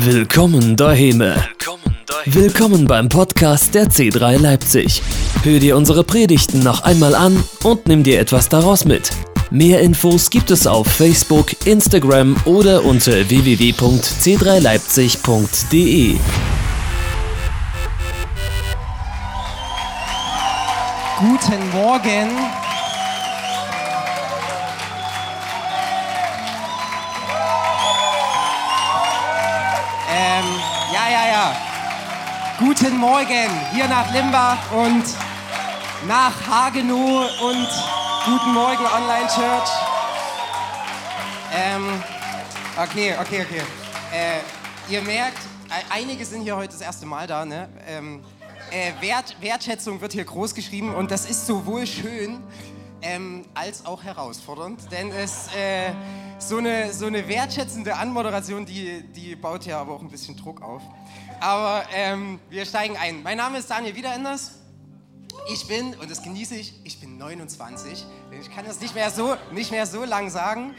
Willkommen daheim. Willkommen beim Podcast der C3 Leipzig. Hör dir unsere Predigten noch einmal an und nimm dir etwas daraus mit. Mehr Infos gibt es auf Facebook, Instagram oder unter www.c3leipzig.de. Guten Morgen. Ja, ja, ja. Guten Morgen hier nach Limbach und nach Hagenow und guten Morgen Online Church. Ähm, okay, okay, okay. Äh, ihr merkt, einige sind hier heute das erste Mal da, ne? Ähm, äh, Wert, Wertschätzung wird hier groß geschrieben und das ist sowohl schön ähm, als auch herausfordernd, denn es äh, so eine, so eine wertschätzende Anmoderation, die, die baut ja aber auch ein bisschen Druck auf. Aber ähm, wir steigen ein. Mein Name ist Daniel Wiederenders. Ich bin, und das genieße ich, ich bin 29. Ich kann das nicht mehr so, nicht mehr so lang sagen.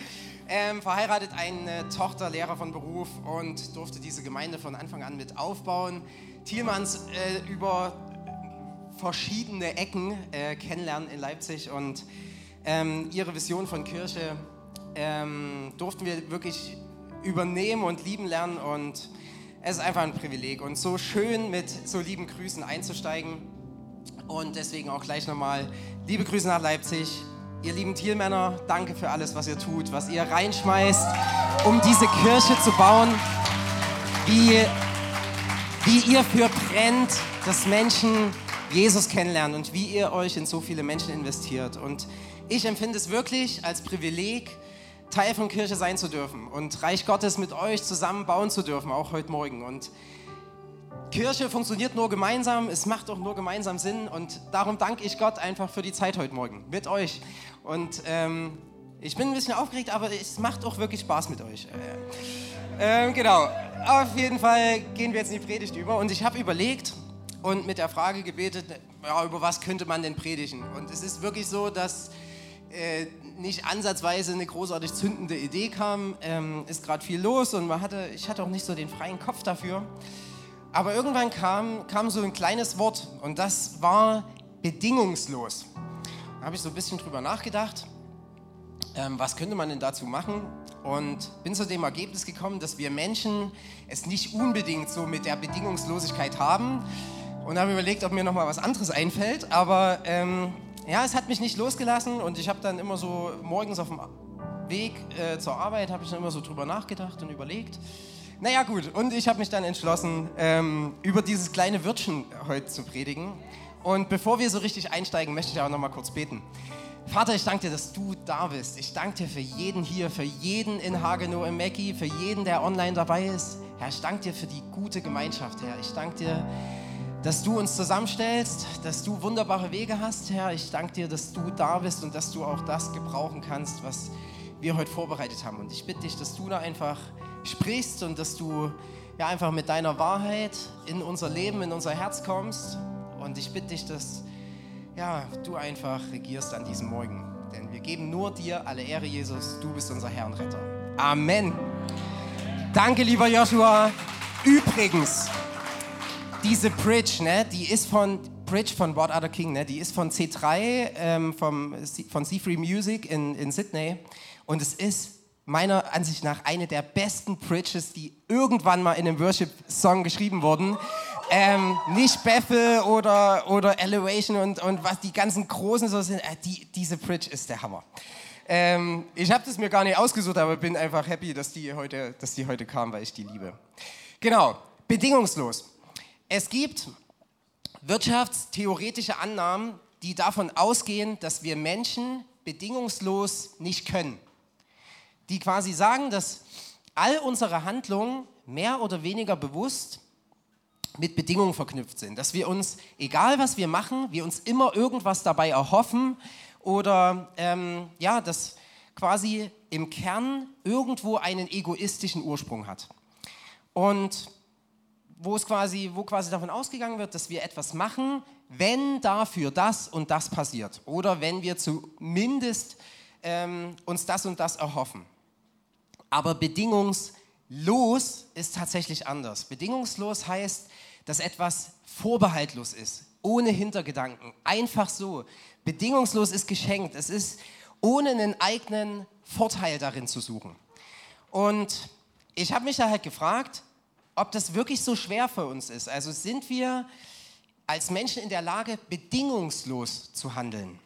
Ähm, verheiratet, eine Tochter, Lehrer von Beruf und durfte diese Gemeinde von Anfang an mit aufbauen. Thielmanns äh, über verschiedene Ecken äh, kennenlernen in Leipzig und ähm, ihre Vision von Kirche ähm, durften wir wirklich übernehmen und lieben lernen und es ist einfach ein Privileg und so schön mit so lieben Grüßen einzusteigen und deswegen auch gleich nochmal liebe Grüße nach Leipzig. Ihr lieben Thielmänner, danke für alles, was ihr tut, was ihr reinschmeißt, um diese Kirche zu bauen, wie, wie ihr für brennt, dass Menschen Jesus kennenlernen und wie ihr euch in so viele Menschen investiert. Und ich empfinde es wirklich als Privileg, Teil von Kirche sein zu dürfen und Reich Gottes mit euch zusammen bauen zu dürfen, auch heute Morgen. Und Kirche funktioniert nur gemeinsam, es macht auch nur gemeinsam Sinn und darum danke ich Gott einfach für die Zeit heute Morgen mit euch. Und ähm, ich bin ein bisschen aufgeregt, aber es macht auch wirklich Spaß mit euch. Äh, ähm, genau, auf jeden Fall gehen wir jetzt in die Predigt über und ich habe überlegt und mit der Frage gebetet, ja, über was könnte man denn predigen? Und es ist wirklich so, dass äh, nicht ansatzweise eine großartig zündende Idee kam. Ähm, ist gerade viel los und man hatte, ich hatte auch nicht so den freien Kopf dafür. Aber irgendwann kam, kam so ein kleines Wort und das war bedingungslos. Da habe ich so ein bisschen drüber nachgedacht, ähm, was könnte man denn dazu machen? Und bin zu dem Ergebnis gekommen, dass wir Menschen es nicht unbedingt so mit der Bedingungslosigkeit haben. Und habe überlegt, ob mir noch mal was anderes einfällt. Aber ähm, ja, es hat mich nicht losgelassen und ich habe dann immer so morgens auf dem Weg äh, zur Arbeit habe ich dann immer so drüber nachgedacht und überlegt. Naja gut, und ich habe mich dann entschlossen, ähm, über dieses kleine Wörtchen heute zu predigen. Und bevor wir so richtig einsteigen, möchte ich auch noch mal kurz beten. Vater, ich danke dir, dass du da bist. Ich danke dir für jeden hier, für jeden in Hagenow im Mackie, für jeden, der online dabei ist. Herr, ich danke dir für die gute Gemeinschaft, Herr. Ich danke dir, dass du uns zusammenstellst, dass du wunderbare Wege hast, Herr. Ich danke dir, dass du da bist und dass du auch das gebrauchen kannst, was wir heute vorbereitet haben. Und ich bitte dich, dass du da einfach sprichst und dass du ja einfach mit deiner Wahrheit in unser Leben, in unser Herz kommst. Und ich bitte dich, dass ja, du einfach regierst an diesem Morgen. Denn wir geben nur dir alle Ehre, Jesus. Du bist unser Herr und Retter. Amen. Danke, lieber Joshua. Übrigens, diese Bridge, ne, die ist von Bridge von What Other King, ne, die ist von C3, ähm, vom, von C3 Music in, in Sydney. Und es ist meiner Ansicht nach eine der besten Bridges, die irgendwann mal in einem Worship-Song geschrieben wurden. Ähm, nicht Bethel oder, oder Elevation und, und was die ganzen großen so sind. Äh, die, diese Bridge ist der Hammer. Ähm, ich habe das mir gar nicht ausgesucht, aber bin einfach happy, dass die, heute, dass die heute kam, weil ich die liebe. Genau, bedingungslos. Es gibt wirtschaftstheoretische Annahmen, die davon ausgehen, dass wir Menschen bedingungslos nicht können. Die quasi sagen, dass all unsere Handlungen mehr oder weniger bewusst mit Bedingungen verknüpft sind. Dass wir uns, egal was wir machen, wir uns immer irgendwas dabei erhoffen oder ähm, ja, das quasi im Kern irgendwo einen egoistischen Ursprung hat. Und wo es quasi, wo quasi davon ausgegangen wird, dass wir etwas machen, wenn dafür das und das passiert. Oder wenn wir zumindest ähm, uns das und das erhoffen. Aber bedingungslos ist tatsächlich anders. Bedingungslos heißt, dass etwas vorbehaltlos ist, ohne Hintergedanken, einfach so. Bedingungslos ist geschenkt. Es ist ohne einen eigenen Vorteil darin zu suchen. Und ich habe mich da halt gefragt, ob das wirklich so schwer für uns ist. Also sind wir als Menschen in der Lage, bedingungslos zu handeln?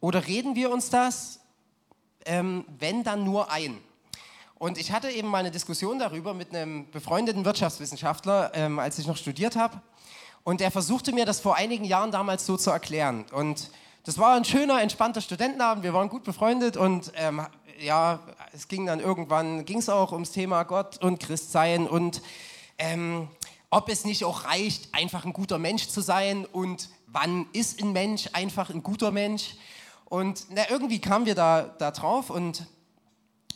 Oder reden wir uns das, ähm, wenn dann nur ein? Und ich hatte eben mal eine Diskussion darüber mit einem befreundeten Wirtschaftswissenschaftler, ähm, als ich noch studiert habe. Und er versuchte mir das vor einigen Jahren damals so zu erklären. Und das war ein schöner, entspannter Studentenabend. Wir waren gut befreundet und ähm, ja, es ging dann irgendwann, ging es auch ums Thema Gott und Christsein und ähm, ob es nicht auch reicht, einfach ein guter Mensch zu sein und wann ist ein Mensch einfach ein guter Mensch. Und na, irgendwie kamen wir da, da drauf und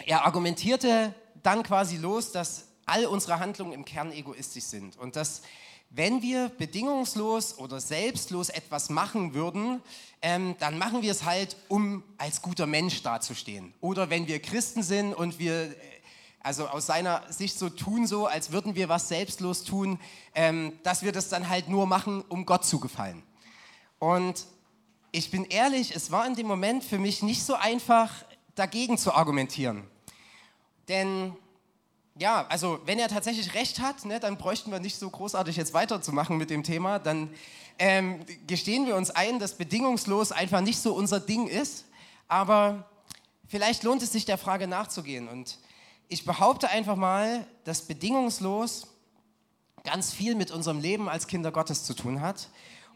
er argumentierte dann quasi los, dass all unsere Handlungen im Kern egoistisch sind und dass wenn wir bedingungslos oder selbstlos etwas machen würden, ähm, dann machen wir es halt, um als guter Mensch dazustehen. Oder wenn wir Christen sind und wir, äh, also aus seiner Sicht so tun, so als würden wir was selbstlos tun, ähm, dass wir das dann halt nur machen, um Gott zu gefallen. Und ich bin ehrlich, es war in dem Moment für mich nicht so einfach, dagegen zu argumentieren. Denn ja, also wenn er tatsächlich recht hat, ne, dann bräuchten wir nicht so großartig jetzt weiterzumachen mit dem Thema. Dann ähm, gestehen wir uns ein, dass bedingungslos einfach nicht so unser Ding ist. Aber vielleicht lohnt es sich der Frage nachzugehen. Und ich behaupte einfach mal, dass bedingungslos ganz viel mit unserem Leben als Kinder Gottes zu tun hat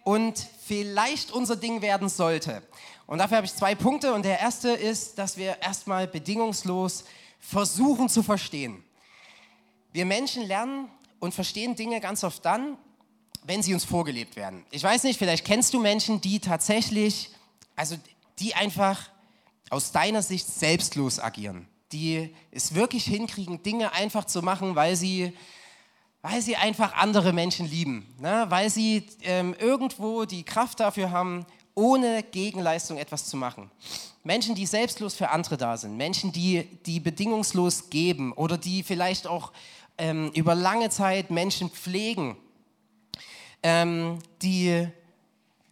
und vielleicht unser Ding werden sollte. Und dafür habe ich zwei Punkte. Und der erste ist, dass wir erstmal bedingungslos versuchen zu verstehen. Wir Menschen lernen und verstehen Dinge ganz oft dann, wenn sie uns vorgelebt werden. Ich weiß nicht, vielleicht kennst du Menschen, die tatsächlich, also die einfach aus deiner Sicht selbstlos agieren, die es wirklich hinkriegen, Dinge einfach zu machen, weil sie, weil sie einfach andere Menschen lieben, ne? weil sie ähm, irgendwo die Kraft dafür haben, ohne Gegenleistung etwas zu machen. Menschen, die selbstlos für andere da sind, Menschen, die, die bedingungslos geben oder die vielleicht auch ähm, über lange Zeit Menschen pflegen, ähm, die,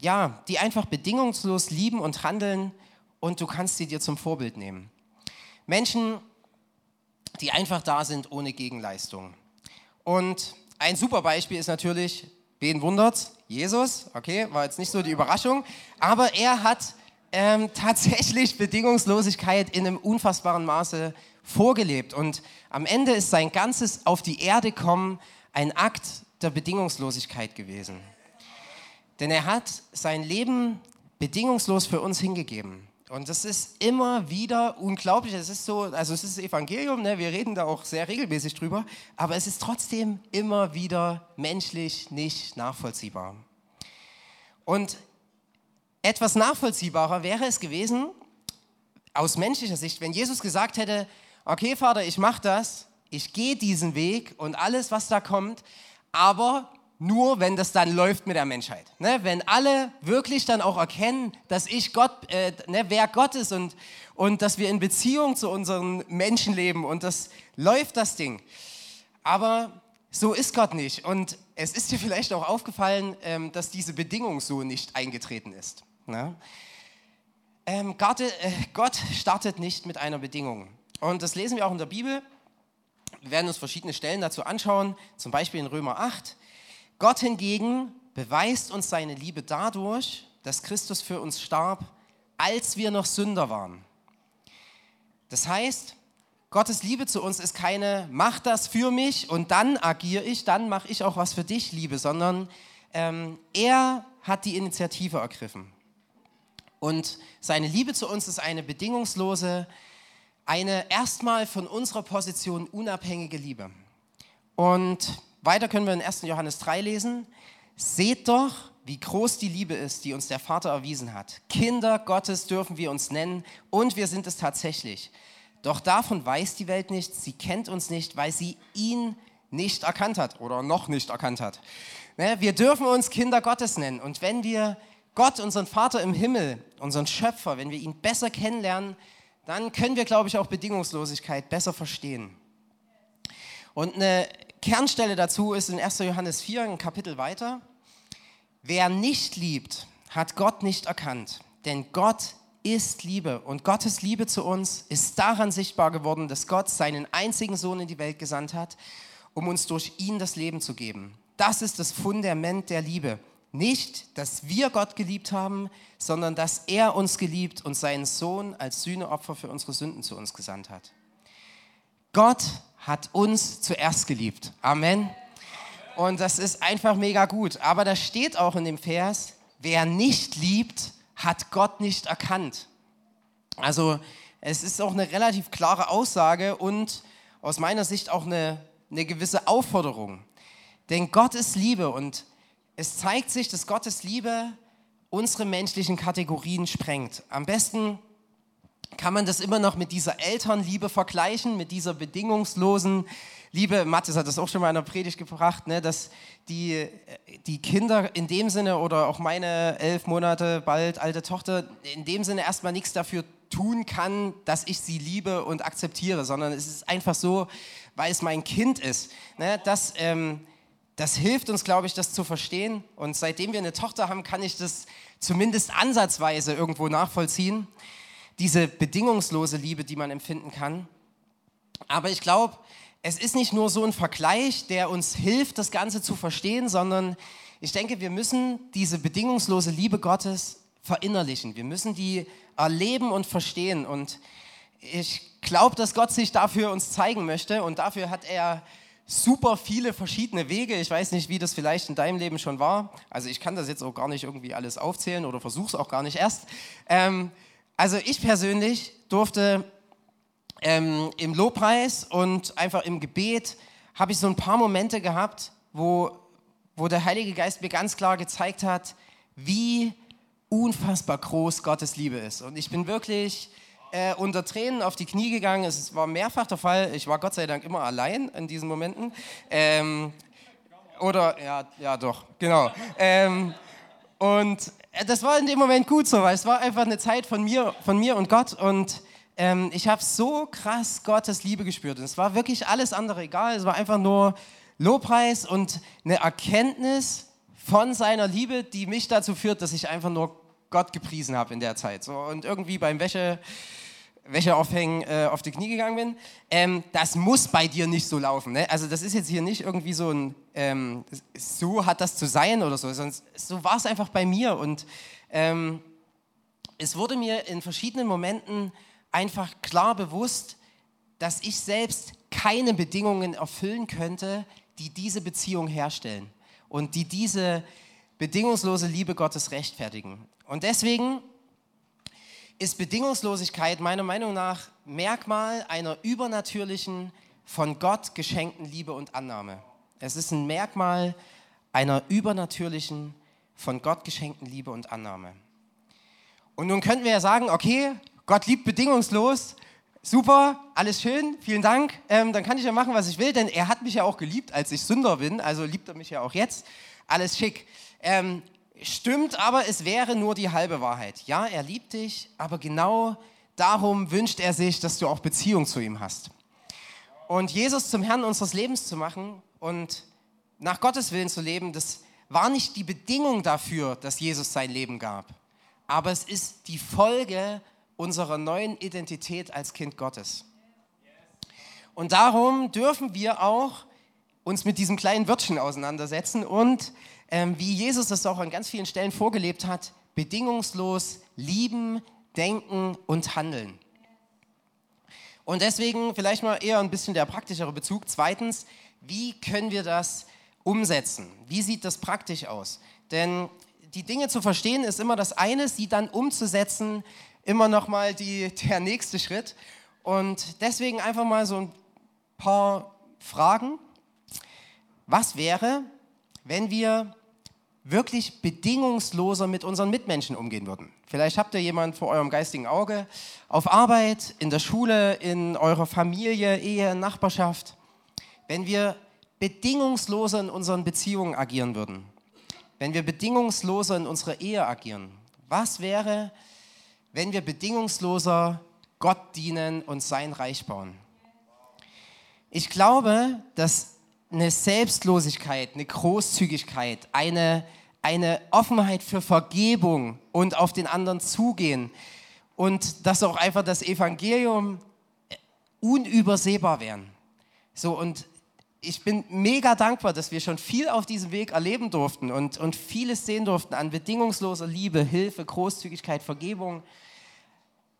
ja, die einfach bedingungslos lieben und handeln und du kannst sie dir zum Vorbild nehmen. Menschen, die einfach da sind ohne Gegenleistung. Und ein super Beispiel ist natürlich, wen wundert's? Jesus, okay, war jetzt nicht so die Überraschung, aber er hat ähm, tatsächlich Bedingungslosigkeit in einem unfassbaren Maße vorgelebt. Und am Ende ist sein ganzes Auf die Erde kommen ein Akt der Bedingungslosigkeit gewesen. Denn er hat sein Leben bedingungslos für uns hingegeben. Und das ist immer wieder unglaublich. Es ist so, also es ist das Evangelium, ne? wir reden da auch sehr regelmäßig drüber, aber es ist trotzdem immer wieder menschlich nicht nachvollziehbar. Und etwas nachvollziehbarer wäre es gewesen, aus menschlicher Sicht, wenn Jesus gesagt hätte, okay Vater, ich mache das, ich gehe diesen Weg und alles, was da kommt, aber nur, wenn das dann läuft mit der Menschheit. Ne? Wenn alle wirklich dann auch erkennen, dass ich Gott, äh, ne, wer Gott ist und, und dass wir in Beziehung zu unseren Menschen leben und das läuft das Ding. Aber so ist Gott nicht. Und es ist dir vielleicht auch aufgefallen, ähm, dass diese Bedingung so nicht eingetreten ist. Ne? Ähm, Gott, äh, Gott startet nicht mit einer Bedingung. Und das lesen wir auch in der Bibel. Wir werden uns verschiedene Stellen dazu anschauen, zum Beispiel in Römer 8. Gott hingegen beweist uns seine Liebe dadurch, dass Christus für uns starb, als wir noch Sünder waren. Das heißt, Gottes Liebe zu uns ist keine, mach das für mich und dann agiere ich, dann mache ich auch was für dich, Liebe, sondern ähm, er hat die Initiative ergriffen. Und seine Liebe zu uns ist eine bedingungslose eine erstmal von unserer Position unabhängige Liebe. Und weiter können wir in 1. Johannes 3 lesen. Seht doch, wie groß die Liebe ist, die uns der Vater erwiesen hat. Kinder Gottes dürfen wir uns nennen und wir sind es tatsächlich. Doch davon weiß die Welt nichts, sie kennt uns nicht, weil sie ihn nicht erkannt hat oder noch nicht erkannt hat. Ne, wir dürfen uns Kinder Gottes nennen und wenn wir Gott, unseren Vater im Himmel, unseren Schöpfer, wenn wir ihn besser kennenlernen, dann können wir, glaube ich, auch Bedingungslosigkeit besser verstehen. Und eine Kernstelle dazu ist in 1. Johannes 4, ein Kapitel weiter. Wer nicht liebt, hat Gott nicht erkannt, denn Gott ist Liebe und Gottes Liebe zu uns ist daran sichtbar geworden, dass Gott seinen einzigen Sohn in die Welt gesandt hat, um uns durch ihn das Leben zu geben. Das ist das Fundament der Liebe. Nicht, dass wir Gott geliebt haben, sondern dass er uns geliebt und seinen Sohn als Sühneopfer für unsere Sünden zu uns gesandt hat. Gott hat uns zuerst geliebt. Amen. Und das ist einfach mega gut. Aber da steht auch in dem Vers, wer nicht liebt, hat Gott nicht erkannt. Also es ist auch eine relativ klare Aussage und aus meiner Sicht auch eine, eine gewisse Aufforderung. Denn Gott ist Liebe und es zeigt sich, dass Gottes Liebe unsere menschlichen Kategorien sprengt. Am besten kann man das immer noch mit dieser Elternliebe vergleichen, mit dieser bedingungslosen Liebe. Mathis hat das auch schon mal in der Predigt gebracht, ne, dass die, die Kinder in dem Sinne oder auch meine elf Monate bald alte Tochter in dem Sinne erstmal nichts dafür tun kann, dass ich sie liebe und akzeptiere, sondern es ist einfach so, weil es mein Kind ist. Ne, dass, ähm, das hilft uns, glaube ich, das zu verstehen. Und seitdem wir eine Tochter haben, kann ich das zumindest ansatzweise irgendwo nachvollziehen. Diese bedingungslose Liebe, die man empfinden kann. Aber ich glaube, es ist nicht nur so ein Vergleich, der uns hilft, das Ganze zu verstehen, sondern ich denke, wir müssen diese bedingungslose Liebe Gottes verinnerlichen. Wir müssen die erleben und verstehen. Und ich glaube, dass Gott sich dafür uns zeigen möchte. Und dafür hat er super viele verschiedene Wege. Ich weiß nicht, wie das vielleicht in deinem Leben schon war. Also ich kann das jetzt auch gar nicht irgendwie alles aufzählen oder versuche es auch gar nicht erst. Ähm, also ich persönlich durfte ähm, im Lobpreis und einfach im Gebet habe ich so ein paar Momente gehabt, wo, wo der Heilige Geist mir ganz klar gezeigt hat, wie unfassbar groß Gottes Liebe ist. Und ich bin wirklich äh, unter Tränen auf die Knie gegangen. Es war mehrfach der Fall. Ich war Gott sei Dank immer allein in diesen Momenten. Ähm, oder, ja, ja, doch, genau. Ähm, und äh, das war in dem Moment gut so, weil es war einfach eine Zeit von mir, von mir und Gott. Und ähm, ich habe so krass Gottes Liebe gespürt. Und es war wirklich alles andere egal. Es war einfach nur Lobpreis und eine Erkenntnis von seiner Liebe, die mich dazu führt, dass ich einfach nur Gott gepriesen habe in der Zeit. So, und irgendwie beim Wäsche, Wäscheaufhängen äh, auf die Knie gegangen bin. Ähm, das muss bei dir nicht so laufen. Ne? Also das ist jetzt hier nicht irgendwie so ein, ähm, so hat das zu sein oder so, sondern so war es einfach bei mir. Und ähm, es wurde mir in verschiedenen Momenten einfach klar bewusst, dass ich selbst keine Bedingungen erfüllen könnte, die diese Beziehung herstellen und die diese bedingungslose Liebe Gottes rechtfertigen. Und deswegen ist Bedingungslosigkeit meiner Meinung nach Merkmal einer übernatürlichen, von Gott geschenkten Liebe und Annahme. Es ist ein Merkmal einer übernatürlichen, von Gott geschenkten Liebe und Annahme. Und nun könnten wir ja sagen, okay, Gott liebt bedingungslos, super, alles schön, vielen Dank, ähm, dann kann ich ja machen, was ich will, denn er hat mich ja auch geliebt, als ich Sünder bin, also liebt er mich ja auch jetzt, alles schick. Ähm, Stimmt, aber es wäre nur die halbe Wahrheit. Ja, er liebt dich, aber genau darum wünscht er sich, dass du auch Beziehung zu ihm hast. Und Jesus zum Herrn unseres Lebens zu machen und nach Gottes Willen zu leben, das war nicht die Bedingung dafür, dass Jesus sein Leben gab. Aber es ist die Folge unserer neuen Identität als Kind Gottes. Und darum dürfen wir auch uns mit diesem kleinen Wörtchen auseinandersetzen und ähm, wie Jesus das auch an ganz vielen Stellen vorgelebt hat, bedingungslos lieben, denken und handeln. Und deswegen vielleicht mal eher ein bisschen der praktischere Bezug. Zweitens, wie können wir das umsetzen? Wie sieht das praktisch aus? Denn die Dinge zu verstehen ist immer das eine, sie dann umzusetzen, immer nochmal der nächste Schritt. Und deswegen einfach mal so ein paar Fragen. Was wäre, wenn wir wirklich bedingungsloser mit unseren Mitmenschen umgehen würden. Vielleicht habt ihr jemanden vor eurem geistigen Auge auf Arbeit, in der Schule, in eurer Familie, Ehe, Nachbarschaft. Wenn wir bedingungsloser in unseren Beziehungen agieren würden, wenn wir bedingungsloser in unserer Ehe agieren, was wäre, wenn wir bedingungsloser Gott dienen und sein Reich bauen? Ich glaube, dass eine Selbstlosigkeit, eine Großzügigkeit, eine, eine Offenheit für Vergebung und auf den anderen zugehen und dass auch einfach das Evangelium unübersehbar werden. So, und ich bin mega dankbar, dass wir schon viel auf diesem Weg erleben durften und, und vieles sehen durften an bedingungsloser Liebe, Hilfe, Großzügigkeit, Vergebung.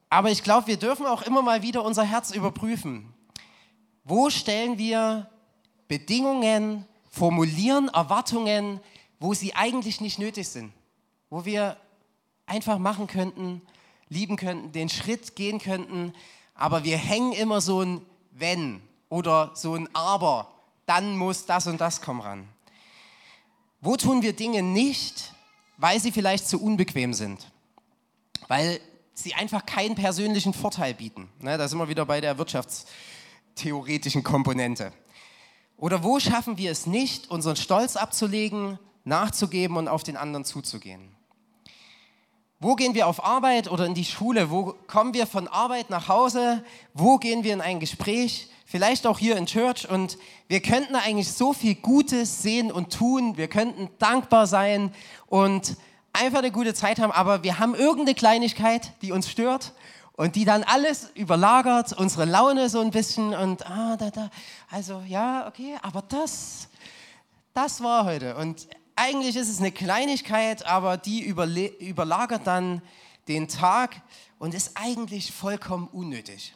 Aber ich glaube, wir dürfen auch immer mal wieder unser Herz überprüfen. Wo stellen wir Bedingungen, formulieren Erwartungen, wo sie eigentlich nicht nötig sind? Wo wir einfach machen könnten, lieben könnten, den Schritt gehen könnten, aber wir hängen immer so ein Wenn oder so ein Aber, dann muss das und das kommen ran. Wo tun wir Dinge nicht, weil sie vielleicht zu unbequem sind? Weil sie einfach keinen persönlichen Vorteil bieten. Ne, da sind wir wieder bei der wirtschaftstheoretischen Komponente. Oder wo schaffen wir es nicht, unseren Stolz abzulegen, nachzugeben und auf den anderen zuzugehen? Wo gehen wir auf Arbeit oder in die Schule? Wo kommen wir von Arbeit nach Hause? Wo gehen wir in ein Gespräch? Vielleicht auch hier in Church. Und wir könnten eigentlich so viel Gutes sehen und tun. Wir könnten dankbar sein und einfach eine gute Zeit haben. Aber wir haben irgendeine Kleinigkeit, die uns stört und die dann alles überlagert, unsere Laune so ein bisschen. Und ah, da, da. Also ja, okay, aber das, das war heute. Und eigentlich ist es eine Kleinigkeit, aber die überlagert dann den Tag und ist eigentlich vollkommen unnötig.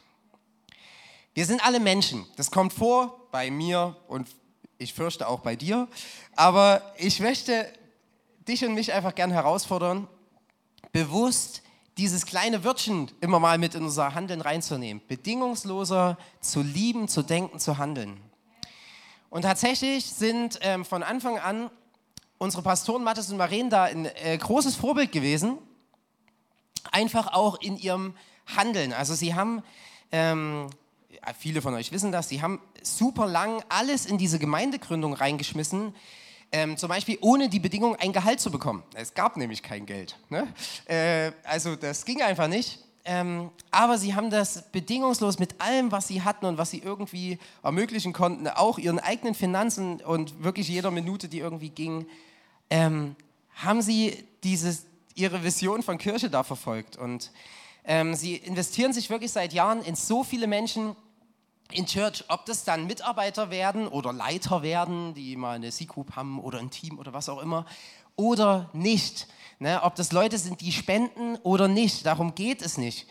Wir sind alle Menschen. Das kommt vor bei mir und ich fürchte auch bei dir. Aber ich möchte dich und mich einfach gern herausfordern, bewusst dieses kleine Wörtchen immer mal mit in unser Handeln reinzunehmen. Bedingungsloser zu lieben, zu denken, zu handeln. Und tatsächlich sind ähm, von Anfang an unsere Pastoren Mathis und Maren da ein äh, großes Vorbild gewesen, einfach auch in ihrem Handeln. Also sie haben, ähm, viele von euch wissen das, sie haben super lang alles in diese Gemeindegründung reingeschmissen, ähm, zum Beispiel ohne die Bedingung ein Gehalt zu bekommen. Es gab nämlich kein Geld. Ne? Äh, also das ging einfach nicht. Ähm, aber sie haben das bedingungslos mit allem, was sie hatten und was sie irgendwie ermöglichen konnten, auch ihren eigenen Finanzen und wirklich jeder Minute, die irgendwie ging, ähm, haben sie dieses, ihre Vision von Kirche da verfolgt. Und ähm, sie investieren sich wirklich seit Jahren in so viele Menschen in Church, ob das dann Mitarbeiter werden oder Leiter werden, die mal eine C-Group haben oder ein Team oder was auch immer, oder nicht. Ne? Ob das Leute sind, die spenden oder nicht, darum geht es nicht.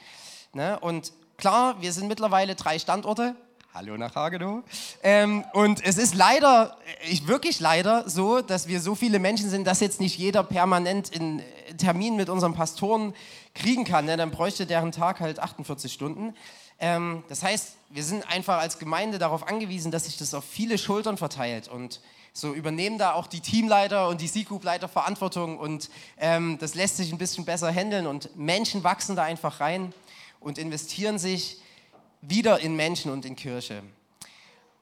Ne? Und klar, wir sind mittlerweile drei Standorte, Hallo nach Hagenow. Ähm, und es ist leider, ich, wirklich leider so, dass wir so viele Menschen sind, dass jetzt nicht jeder permanent einen Termin mit unseren Pastoren kriegen kann. Ne? Dann bräuchte deren Tag halt 48 Stunden. Ähm, das heißt, wir sind einfach als Gemeinde darauf angewiesen, dass sich das auf viele Schultern verteilt. Und so übernehmen da auch die Teamleiter und die C-Group-Leiter Verantwortung. Und ähm, das lässt sich ein bisschen besser handeln. Und Menschen wachsen da einfach rein und investieren sich wieder in Menschen und in Kirche.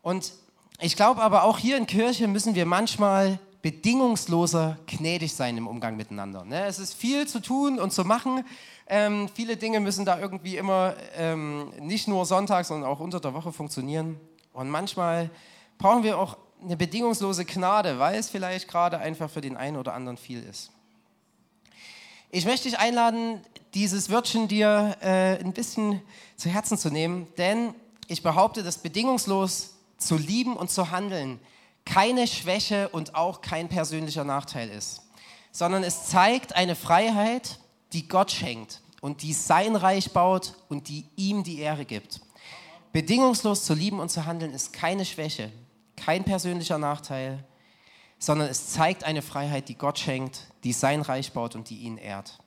Und ich glaube aber auch hier in Kirche müssen wir manchmal bedingungsloser gnädig sein im Umgang miteinander. Ne? Es ist viel zu tun und zu machen. Ähm, viele Dinge müssen da irgendwie immer ähm, nicht nur sonntags, sondern auch unter der Woche funktionieren. Und manchmal brauchen wir auch eine bedingungslose Gnade, weil es vielleicht gerade einfach für den einen oder anderen viel ist. Ich möchte dich einladen, dieses Wörtchen dir äh, ein bisschen zu Herzen zu nehmen, denn ich behaupte, dass bedingungslos zu lieben und zu handeln keine Schwäche und auch kein persönlicher Nachteil ist, sondern es zeigt eine Freiheit, die Gott schenkt und die sein Reich baut und die ihm die Ehre gibt. Bedingungslos zu lieben und zu handeln ist keine Schwäche, kein persönlicher Nachteil, sondern es zeigt eine Freiheit, die Gott schenkt, die sein Reich baut und die ihn ehrt.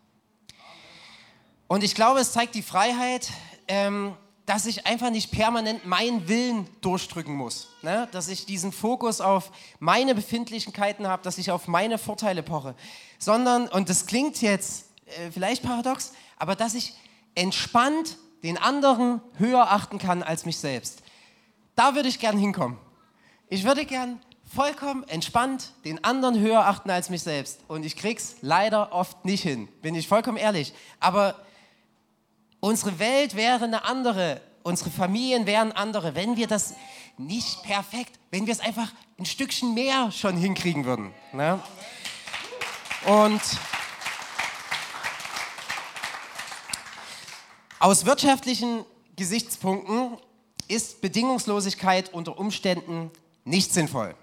Und ich glaube, es zeigt die Freiheit, ähm, dass ich einfach nicht permanent meinen Willen durchdrücken muss. Ne? Dass ich diesen Fokus auf meine Befindlichkeiten habe, dass ich auf meine Vorteile poche. Sondern, und das klingt jetzt äh, vielleicht paradox, aber dass ich entspannt den anderen höher achten kann als mich selbst. Da würde ich gern hinkommen. Ich würde gern vollkommen entspannt den anderen höher achten als mich selbst. Und ich krieg's leider oft nicht hin, bin ich vollkommen ehrlich. Aber Unsere Welt wäre eine andere, unsere Familien wären andere, wenn wir das nicht perfekt, wenn wir es einfach ein Stückchen mehr schon hinkriegen würden. Ne? Und aus wirtschaftlichen Gesichtspunkten ist Bedingungslosigkeit unter Umständen nicht sinnvoll.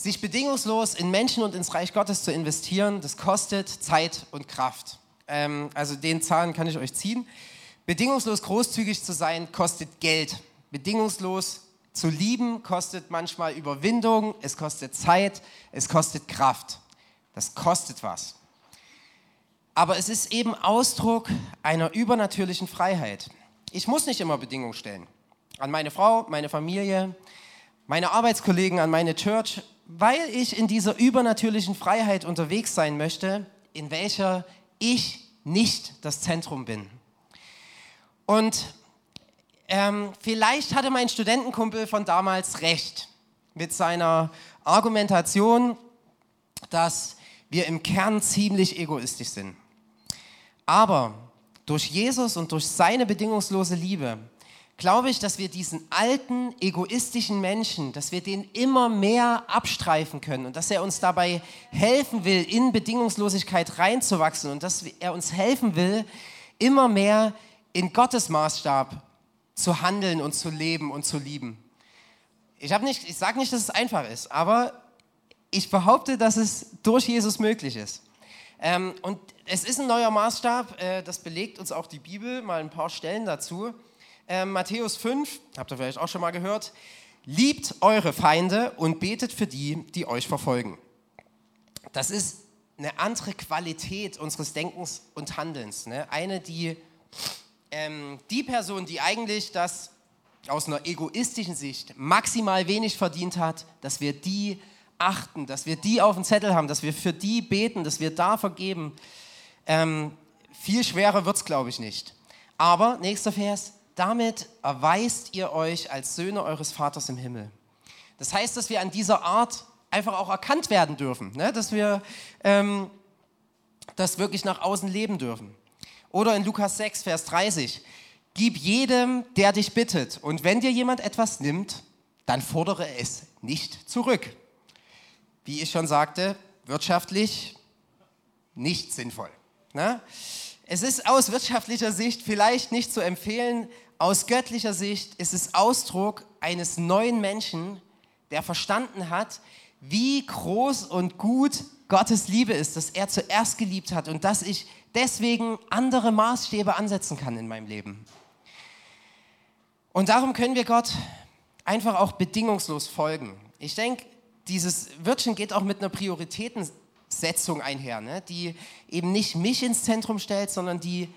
Sich bedingungslos in Menschen und ins Reich Gottes zu investieren, das kostet Zeit und Kraft. Ähm, also den Zahlen kann ich euch ziehen. Bedingungslos großzügig zu sein, kostet Geld. Bedingungslos zu lieben, kostet manchmal Überwindung, es kostet Zeit, es kostet Kraft. Das kostet was. Aber es ist eben Ausdruck einer übernatürlichen Freiheit. Ich muss nicht immer Bedingungen stellen. An meine Frau, meine Familie, meine Arbeitskollegen, an meine Church, weil ich in dieser übernatürlichen Freiheit unterwegs sein möchte, in welcher ich nicht das Zentrum bin. Und ähm, vielleicht hatte mein Studentenkumpel von damals recht mit seiner Argumentation, dass wir im Kern ziemlich egoistisch sind. Aber durch Jesus und durch seine bedingungslose Liebe glaube ich, dass wir diesen alten, egoistischen Menschen, dass wir den immer mehr abstreifen können und dass er uns dabei helfen will, in Bedingungslosigkeit reinzuwachsen und dass er uns helfen will, immer mehr in Gottes Maßstab zu handeln und zu leben und zu lieben. Ich, ich sage nicht, dass es einfach ist, aber ich behaupte, dass es durch Jesus möglich ist. Ähm, und es ist ein neuer Maßstab, äh, das belegt uns auch die Bibel, mal ein paar Stellen dazu. Äh, Matthäus 5, habt ihr vielleicht auch schon mal gehört, liebt eure Feinde und betet für die, die euch verfolgen. Das ist eine andere Qualität unseres Denkens und Handelns. Ne? Eine, die ähm, die Person, die eigentlich das aus einer egoistischen Sicht maximal wenig verdient hat, dass wir die achten, dass wir die auf dem Zettel haben, dass wir für die beten, dass wir da vergeben. Ähm, viel schwerer wird es, glaube ich, nicht. Aber, nächster Vers, damit erweist ihr euch als Söhne eures Vaters im Himmel. Das heißt, dass wir an dieser Art einfach auch erkannt werden dürfen, ne? dass wir ähm, das wirklich nach außen leben dürfen. Oder in Lukas 6, Vers 30, gib jedem, der dich bittet, und wenn dir jemand etwas nimmt, dann fordere es nicht zurück. Wie ich schon sagte, wirtschaftlich nicht sinnvoll. Ne? Es ist aus wirtschaftlicher Sicht vielleicht nicht zu empfehlen, aus göttlicher Sicht ist es Ausdruck eines neuen Menschen, der verstanden hat, wie groß und gut Gottes Liebe ist, dass er zuerst geliebt hat und dass ich deswegen andere Maßstäbe ansetzen kann in meinem Leben. Und darum können wir Gott einfach auch bedingungslos folgen. Ich denke, dieses Wörtchen geht auch mit einer Prioritätensetzung einher, ne? die eben nicht mich ins Zentrum stellt, sondern die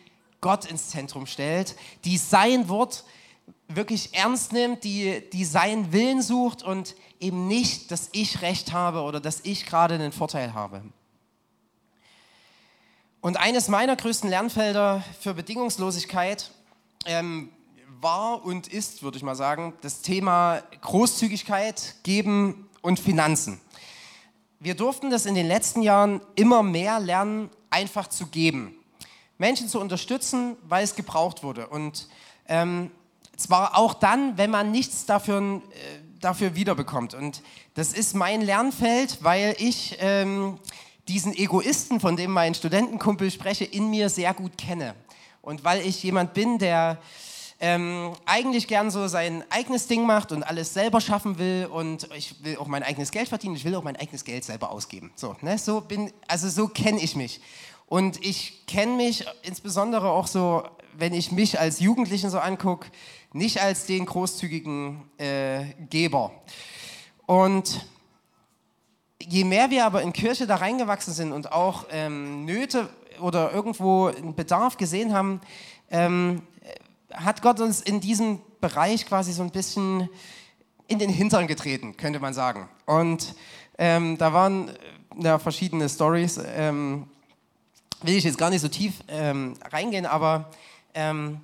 Gott ins Zentrum stellt, die sein Wort wirklich ernst nimmt, die, die seinen Willen sucht und eben nicht, dass ich recht habe oder dass ich gerade einen Vorteil habe. Und eines meiner größten Lernfelder für Bedingungslosigkeit ähm, war und ist, würde ich mal sagen, das Thema Großzügigkeit, Geben und Finanzen. Wir durften das in den letzten Jahren immer mehr lernen, einfach zu geben. Menschen zu unterstützen, weil es gebraucht wurde. Und ähm, zwar auch dann, wenn man nichts dafür, äh, dafür wiederbekommt. Und das ist mein Lernfeld, weil ich ähm, diesen Egoisten, von dem mein Studentenkumpel spreche, in mir sehr gut kenne. Und weil ich jemand bin, der ähm, eigentlich gern so sein eigenes Ding macht und alles selber schaffen will und ich will auch mein eigenes Geld verdienen, ich will auch mein eigenes Geld selber ausgeben. So, ne? so bin, also so kenne ich mich. Und ich kenne mich insbesondere auch so, wenn ich mich als Jugendlichen so angucke, nicht als den großzügigen äh, Geber. Und je mehr wir aber in Kirche da reingewachsen sind und auch ähm, Nöte oder irgendwo einen Bedarf gesehen haben, ähm, hat Gott uns in diesem Bereich quasi so ein bisschen in den Hintern getreten, könnte man sagen. Und ähm, da waren äh, ja, verschiedene Stories. Ähm, will ich jetzt gar nicht so tief ähm, reingehen, aber ähm,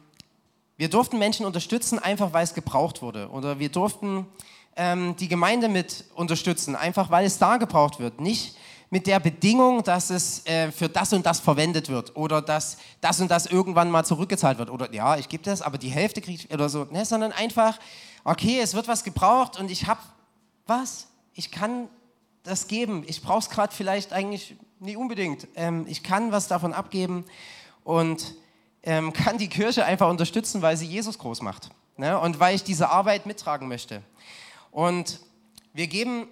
wir durften Menschen unterstützen, einfach weil es gebraucht wurde. Oder wir durften ähm, die Gemeinde mit unterstützen, einfach weil es da gebraucht wird. Nicht mit der Bedingung, dass es äh, für das und das verwendet wird oder dass das und das irgendwann mal zurückgezahlt wird. Oder ja, ich gebe das, aber die Hälfte kriege ich oder so. Ne? Sondern einfach okay, es wird was gebraucht und ich habe was, ich kann das geben. Ich brauche es gerade vielleicht eigentlich nicht unbedingt. Ähm, ich kann was davon abgeben und ähm, kann die Kirche einfach unterstützen, weil sie Jesus groß macht ne? und weil ich diese Arbeit mittragen möchte. Und wir geben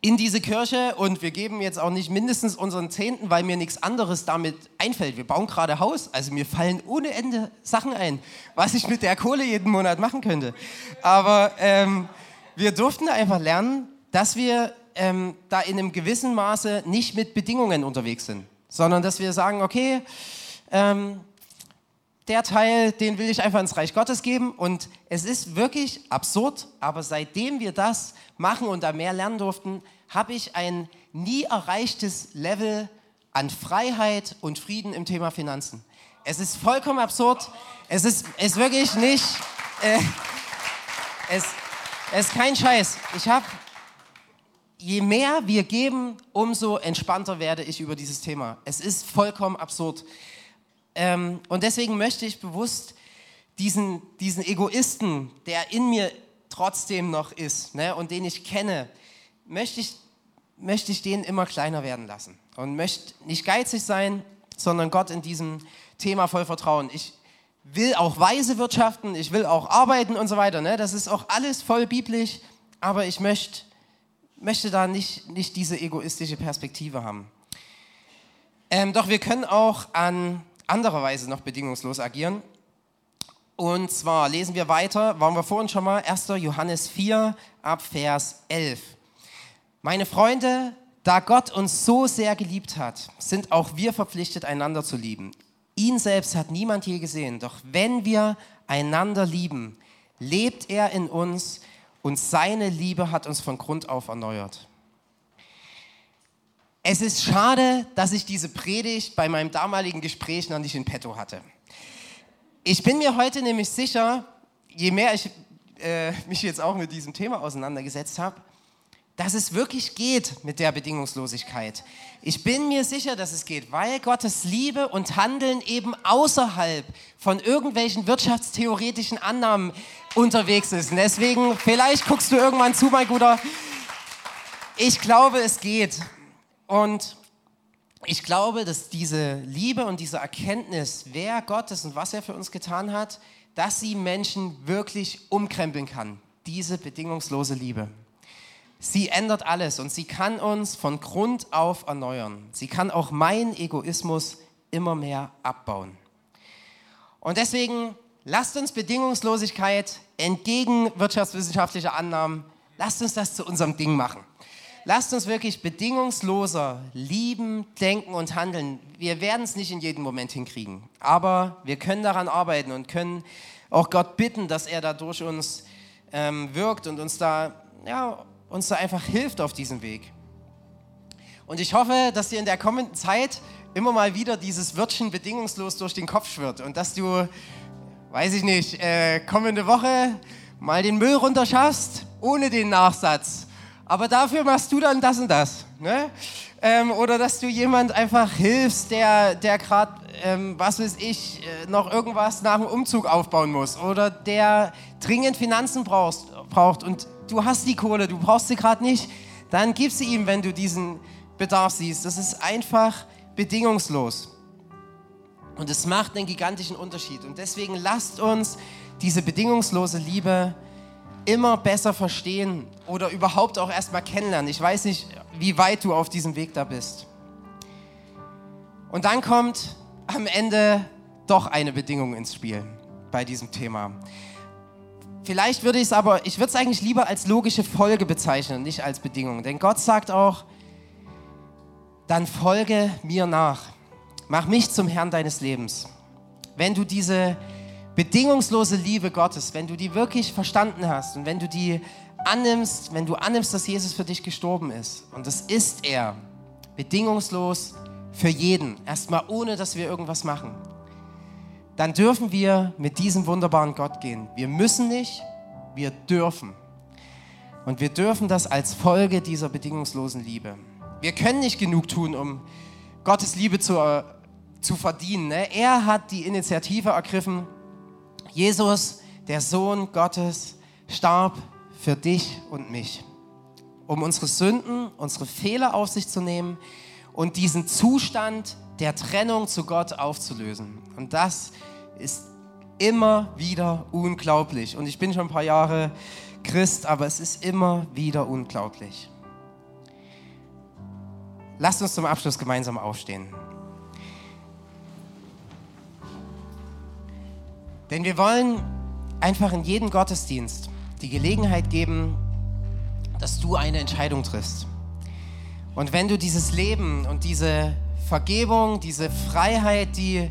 in diese Kirche und wir geben jetzt auch nicht mindestens unseren Zehnten, weil mir nichts anderes damit einfällt. Wir bauen gerade Haus, also mir fallen ohne Ende Sachen ein, was ich mit der Kohle jeden Monat machen könnte. Aber ähm, wir durften einfach lernen, dass wir ähm, da in einem gewissen Maße nicht mit Bedingungen unterwegs sind, sondern dass wir sagen, okay, ähm, der Teil, den will ich einfach ins Reich Gottes geben. Und es ist wirklich absurd, aber seitdem wir das machen und da mehr lernen durften, habe ich ein nie erreichtes Level an Freiheit und Frieden im Thema Finanzen. Es ist vollkommen absurd. Es ist, ist wirklich nicht. Äh, es, ist kein Scheiß. Ich habe, je mehr wir geben, umso entspannter werde ich über dieses Thema. Es ist vollkommen absurd. Ähm, und deswegen möchte ich bewusst diesen, diesen Egoisten, der in mir trotzdem noch ist ne, und den ich kenne, möchte ich, möchte ich den immer kleiner werden lassen. Und möchte nicht geizig sein, sondern Gott in diesem Thema voll vertrauen. Ich will auch weise wirtschaften, ich will auch arbeiten und so weiter. Ne? Das ist auch alles voll biblisch, aber ich möchte, möchte da nicht, nicht diese egoistische Perspektive haben. Ähm, doch wir können auch an anderer Weise noch bedingungslos agieren. Und zwar lesen wir weiter, waren wir vorhin schon mal, 1. Johannes 4 ab Vers 11. Meine Freunde, da Gott uns so sehr geliebt hat, sind auch wir verpflichtet, einander zu lieben. Ihn selbst hat niemand je gesehen, doch wenn wir einander lieben, lebt er in uns und seine Liebe hat uns von Grund auf erneuert. Es ist schade, dass ich diese Predigt bei meinem damaligen Gespräch noch nicht in petto hatte. Ich bin mir heute nämlich sicher, je mehr ich äh, mich jetzt auch mit diesem Thema auseinandergesetzt habe, dass es wirklich geht mit der Bedingungslosigkeit. Ich bin mir sicher, dass es geht, weil Gottes Liebe und Handeln eben außerhalb von irgendwelchen wirtschaftstheoretischen Annahmen unterwegs ist. Und deswegen, vielleicht guckst du irgendwann zu, mein Guter. Ich glaube, es geht. Und ich glaube, dass diese Liebe und diese Erkenntnis, wer Gott ist und was er für uns getan hat, dass sie Menschen wirklich umkrempeln kann. Diese bedingungslose Liebe. Sie ändert alles und sie kann uns von Grund auf erneuern. Sie kann auch meinen Egoismus immer mehr abbauen. Und deswegen lasst uns Bedingungslosigkeit entgegen wirtschaftswissenschaftlicher Annahmen, lasst uns das zu unserem Ding machen lasst uns wirklich bedingungsloser lieben, denken und handeln. Wir werden es nicht in jedem Moment hinkriegen, aber wir können daran arbeiten und können auch Gott bitten, dass er da durch uns ähm, wirkt und uns da, ja, uns da einfach hilft auf diesem Weg. Und ich hoffe, dass dir in der kommenden Zeit immer mal wieder dieses Wörtchen bedingungslos durch den Kopf schwirrt und dass du, weiß ich nicht, äh, kommende Woche mal den Müll runterschaffst ohne den Nachsatz aber dafür machst du dann das und das. Ne? Ähm, oder dass du jemand einfach hilfst, der, der gerade, ähm, was weiß ich, äh, noch irgendwas nach dem Umzug aufbauen muss. Oder der dringend Finanzen brauchst, braucht und du hast die Kohle, du brauchst sie gerade nicht. Dann gib sie ihm, wenn du diesen Bedarf siehst. Das ist einfach bedingungslos. Und es macht einen gigantischen Unterschied. Und deswegen lasst uns diese bedingungslose Liebe immer besser verstehen oder überhaupt auch erstmal kennenlernen. Ich weiß nicht, wie weit du auf diesem Weg da bist. Und dann kommt am Ende doch eine Bedingung ins Spiel bei diesem Thema. Vielleicht würde ich es aber, ich würde es eigentlich lieber als logische Folge bezeichnen, nicht als Bedingung. Denn Gott sagt auch, dann folge mir nach. Mach mich zum Herrn deines Lebens. Wenn du diese bedingungslose Liebe Gottes, wenn du die wirklich verstanden hast und wenn du die annimmst, wenn du annimmst, dass Jesus für dich gestorben ist, und das ist er, bedingungslos für jeden, erstmal ohne, dass wir irgendwas machen, dann dürfen wir mit diesem wunderbaren Gott gehen. Wir müssen nicht, wir dürfen. Und wir dürfen das als Folge dieser bedingungslosen Liebe. Wir können nicht genug tun, um Gottes Liebe zu, äh, zu verdienen. Ne? Er hat die Initiative ergriffen, Jesus, der Sohn Gottes, starb für dich und mich, um unsere Sünden, unsere Fehler auf sich zu nehmen und diesen Zustand der Trennung zu Gott aufzulösen. Und das ist immer wieder unglaublich. Und ich bin schon ein paar Jahre Christ, aber es ist immer wieder unglaublich. Lasst uns zum Abschluss gemeinsam aufstehen. Denn wir wollen einfach in jedem Gottesdienst die Gelegenheit geben, dass du eine Entscheidung triffst. Und wenn du dieses Leben und diese Vergebung, diese Freiheit, die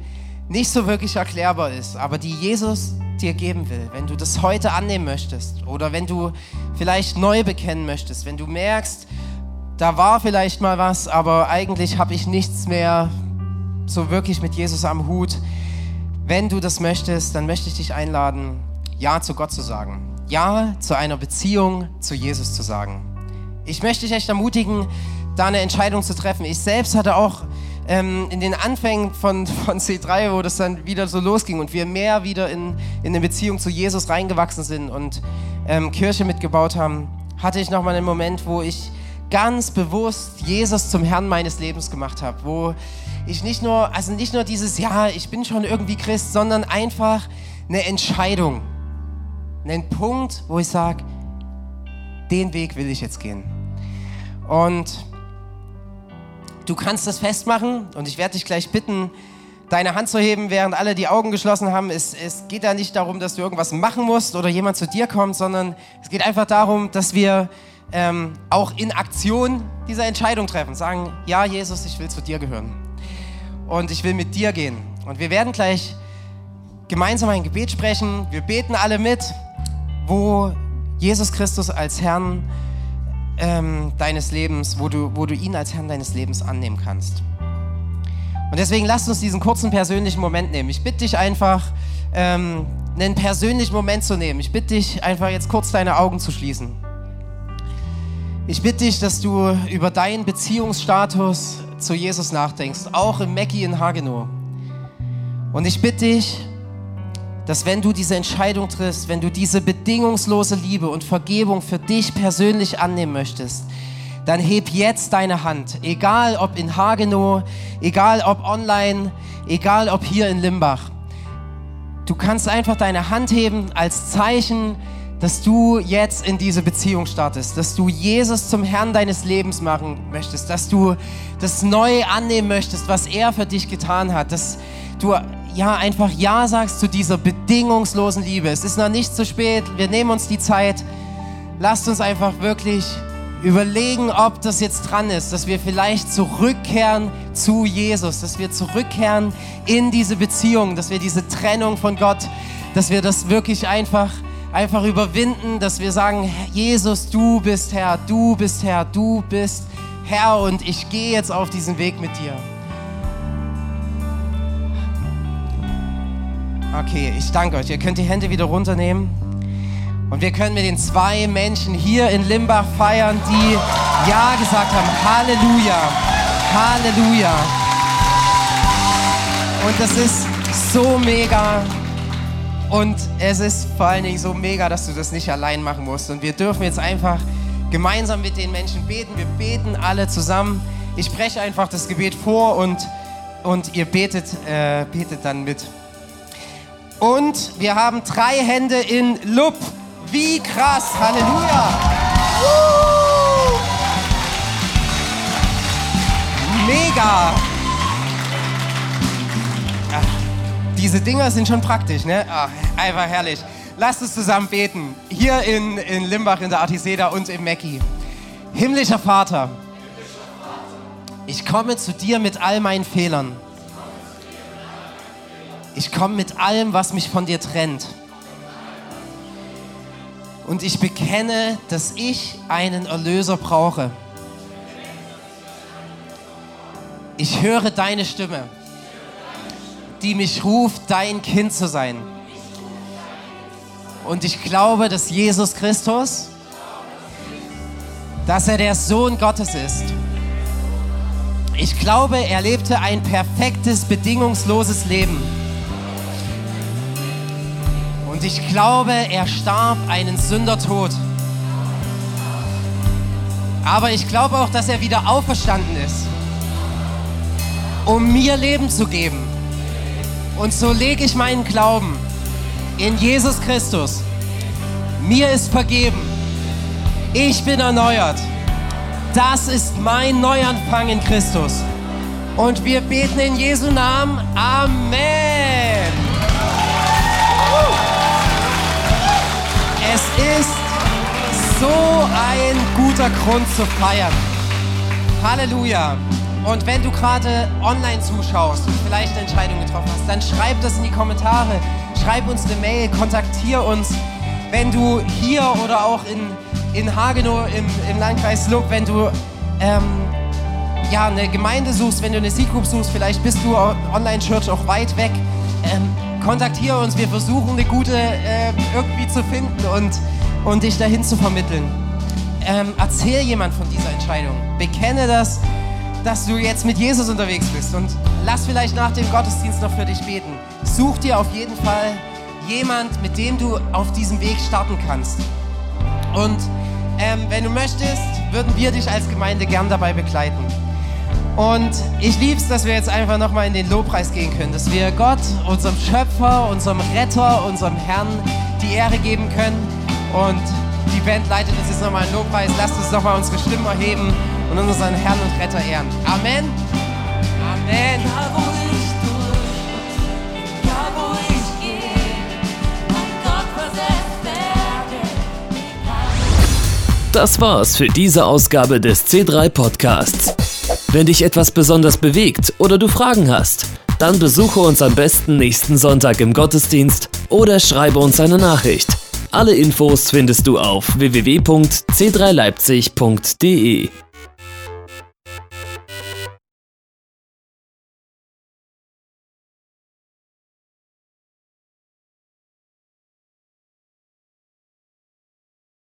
nicht so wirklich erklärbar ist, aber die Jesus dir geben will, wenn du das heute annehmen möchtest oder wenn du vielleicht neu bekennen möchtest, wenn du merkst, da war vielleicht mal was, aber eigentlich habe ich nichts mehr so wirklich mit Jesus am Hut. Wenn du das möchtest, dann möchte ich dich einladen, Ja zu Gott zu sagen. Ja zu einer Beziehung zu Jesus zu sagen. Ich möchte dich echt ermutigen, da eine Entscheidung zu treffen. Ich selbst hatte auch ähm, in den Anfängen von, von C3, wo das dann wieder so losging und wir mehr wieder in, in eine Beziehung zu Jesus reingewachsen sind und ähm, Kirche mitgebaut haben, hatte ich nochmal einen Moment, wo ich ganz bewusst Jesus zum Herrn meines Lebens gemacht habe, wo ich nicht nur, also nicht nur dieses, ja, ich bin schon irgendwie Christ, sondern einfach eine Entscheidung, einen Punkt, wo ich sage, den Weg will ich jetzt gehen. Und Du kannst das festmachen und ich werde dich gleich bitten, deine Hand zu heben, während alle die Augen geschlossen haben. Es, es geht da nicht darum, dass du irgendwas machen musst oder jemand zu dir kommt, sondern es geht einfach darum, dass wir ähm, auch in Aktion diese Entscheidung treffen. Sagen, ja Jesus, ich will zu dir gehören. Und ich will mit dir gehen. Und wir werden gleich gemeinsam ein Gebet sprechen. Wir beten alle mit, wo Jesus Christus als Herrn ähm, deines Lebens, wo du, wo du ihn als Herrn deines Lebens annehmen kannst. Und deswegen lasst uns diesen kurzen persönlichen Moment nehmen. Ich bitte dich einfach, ähm, einen persönlichen Moment zu nehmen. Ich bitte dich einfach jetzt kurz deine Augen zu schließen. Ich bitte dich, dass du über deinen Beziehungsstatus zu Jesus nachdenkst, auch im Mackie in Hagenow. Und ich bitte dich, dass wenn du diese Entscheidung triffst, wenn du diese bedingungslose Liebe und Vergebung für dich persönlich annehmen möchtest, dann heb jetzt deine Hand, egal ob in Hagenow, egal ob online, egal ob hier in Limbach. Du kannst einfach deine Hand heben als Zeichen, dass du jetzt in diese Beziehung startest, dass du Jesus zum Herrn deines Lebens machen möchtest, dass du das Neue annehmen möchtest, was er für dich getan hat, dass du ja einfach Ja sagst zu dieser bedingungslosen Liebe. Es ist noch nicht zu spät, wir nehmen uns die Zeit. Lasst uns einfach wirklich überlegen, ob das jetzt dran ist, dass wir vielleicht zurückkehren zu Jesus, dass wir zurückkehren in diese Beziehung, dass wir diese Trennung von Gott, dass wir das wirklich einfach einfach überwinden, dass wir sagen, Jesus, du bist Herr, du bist Herr, du bist Herr und ich gehe jetzt auf diesen Weg mit dir. Okay, ich danke euch. Ihr könnt die Hände wieder runternehmen. Und wir können mit den zwei Menschen hier in Limbach feiern, die Ja gesagt haben. Halleluja. Halleluja. Und das ist so mega. Und es ist vor allen Dingen so mega, dass du das nicht allein machen musst. Und wir dürfen jetzt einfach gemeinsam mit den Menschen beten. Wir beten alle zusammen. Ich spreche einfach das Gebet vor und, und ihr betet, äh, betet dann mit. Und wir haben drei Hände in Lup. Wie krass. Halleluja. Uh. Mega. Diese Dinger sind schon praktisch, ne? Ach, einfach herrlich. Lasst uns zusammen beten. Hier in, in Limbach, in der Artiseda und im Mecki. Himmlischer Vater, ich komme zu dir mit all meinen Fehlern. Ich komme mit allem, was mich von dir trennt. Und ich bekenne, dass ich einen Erlöser brauche. Ich höre deine Stimme, die mich ruft, dein Kind zu sein. Und ich glaube, dass Jesus Christus, dass er der Sohn Gottes ist. Ich glaube, er lebte ein perfektes, bedingungsloses Leben Und ich glaube, er starb einen Sündertod. Aber ich glaube auch, dass er wieder auferstanden ist, um mir Leben zu geben. Und so lege ich meinen Glauben in Jesus Christus. Mir ist vergeben. Ich bin erneuert. Das ist mein Neuanfang in Christus. Und wir beten in Jesu Namen. Amen. Es ist so ein guter Grund zu feiern. Halleluja. Und wenn du gerade online zuschaust und vielleicht eine Entscheidung getroffen hast, dann schreib das in die Kommentare. Schreib uns eine Mail, kontaktier uns. Wenn du hier oder auch in, in Hagenow im, im Landkreis Luck, wenn du ähm, ja, eine Gemeinde suchst, wenn du eine Seed Group suchst, vielleicht bist du Online-Church auch weit weg, ähm, kontaktiere uns. Wir versuchen eine gute äh, irgendwie zu finden und, und dich dahin zu vermitteln. Ähm, erzähl jemand von dieser Entscheidung. Bekenne das, dass du jetzt mit Jesus unterwegs bist und lass vielleicht nach dem Gottesdienst noch für dich beten. Such dir auf jeden Fall jemand, mit dem du auf diesem Weg starten kannst. Und ähm, wenn du möchtest, würden wir dich als Gemeinde gern dabei begleiten. Und ich liebe es, dass wir jetzt einfach nochmal in den Lobpreis gehen können, dass wir Gott, unserem Schöpfer, unserem Retter, unserem Herrn die Ehre geben können. Und die Band leitet uns jetzt nochmal in Lobpreis. Lasst uns nochmal unsere Stimmen erheben und unseren Herrn und Retter ehren. Amen. Amen. Das war's für diese Ausgabe des C3 Podcasts. Wenn dich etwas besonders bewegt oder du Fragen hast, dann besuche uns am besten nächsten Sonntag im Gottesdienst oder schreibe uns eine Nachricht. Alle Infos findest du auf www.c3leipzig.de.